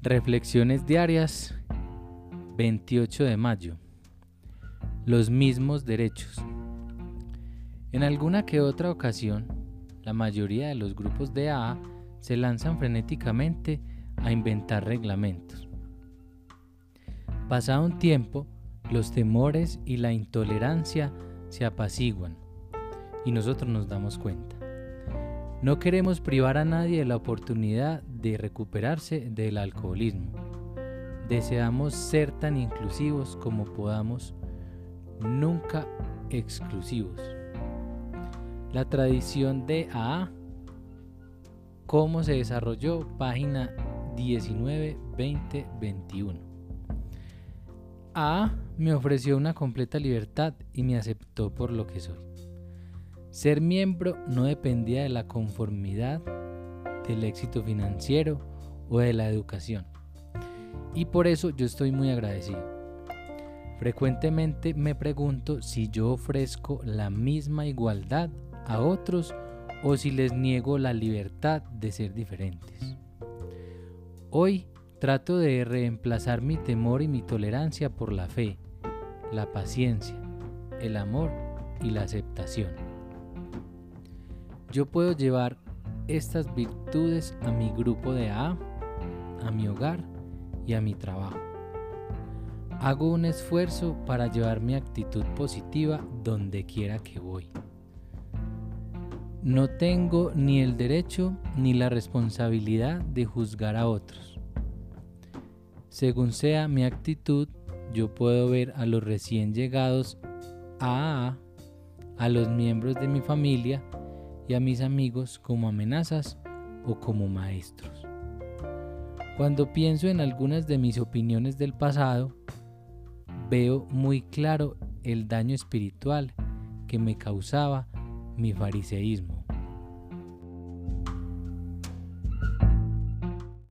Reflexiones diarias 28 de mayo. Los mismos derechos. En alguna que otra ocasión, la mayoría de los grupos de AA se lanzan frenéticamente a inventar reglamentos. Pasado un tiempo, los temores y la intolerancia se apaciguan y nosotros nos damos cuenta. No queremos privar a nadie de la oportunidad de recuperarse del alcoholismo. Deseamos ser tan inclusivos como podamos, nunca exclusivos. La tradición de AA, cómo se desarrolló, página 19, 20, 21. AA me ofreció una completa libertad y me aceptó por lo que soy. Ser miembro no dependía de la conformidad, del éxito financiero o de la educación. Y por eso yo estoy muy agradecido. Frecuentemente me pregunto si yo ofrezco la misma igualdad a otros o si les niego la libertad de ser diferentes. Hoy trato de reemplazar mi temor y mi tolerancia por la fe, la paciencia, el amor y la aceptación yo puedo llevar estas virtudes a mi grupo de A, a mi hogar y a mi trabajo. Hago un esfuerzo para llevar mi actitud positiva donde quiera que voy. No tengo ni el derecho ni la responsabilidad de juzgar a otros. Según sea mi actitud, yo puedo ver a los recién llegados a A, a los miembros de mi familia, y a mis amigos como amenazas o como maestros. Cuando pienso en algunas de mis opiniones del pasado, veo muy claro el daño espiritual que me causaba mi fariseísmo.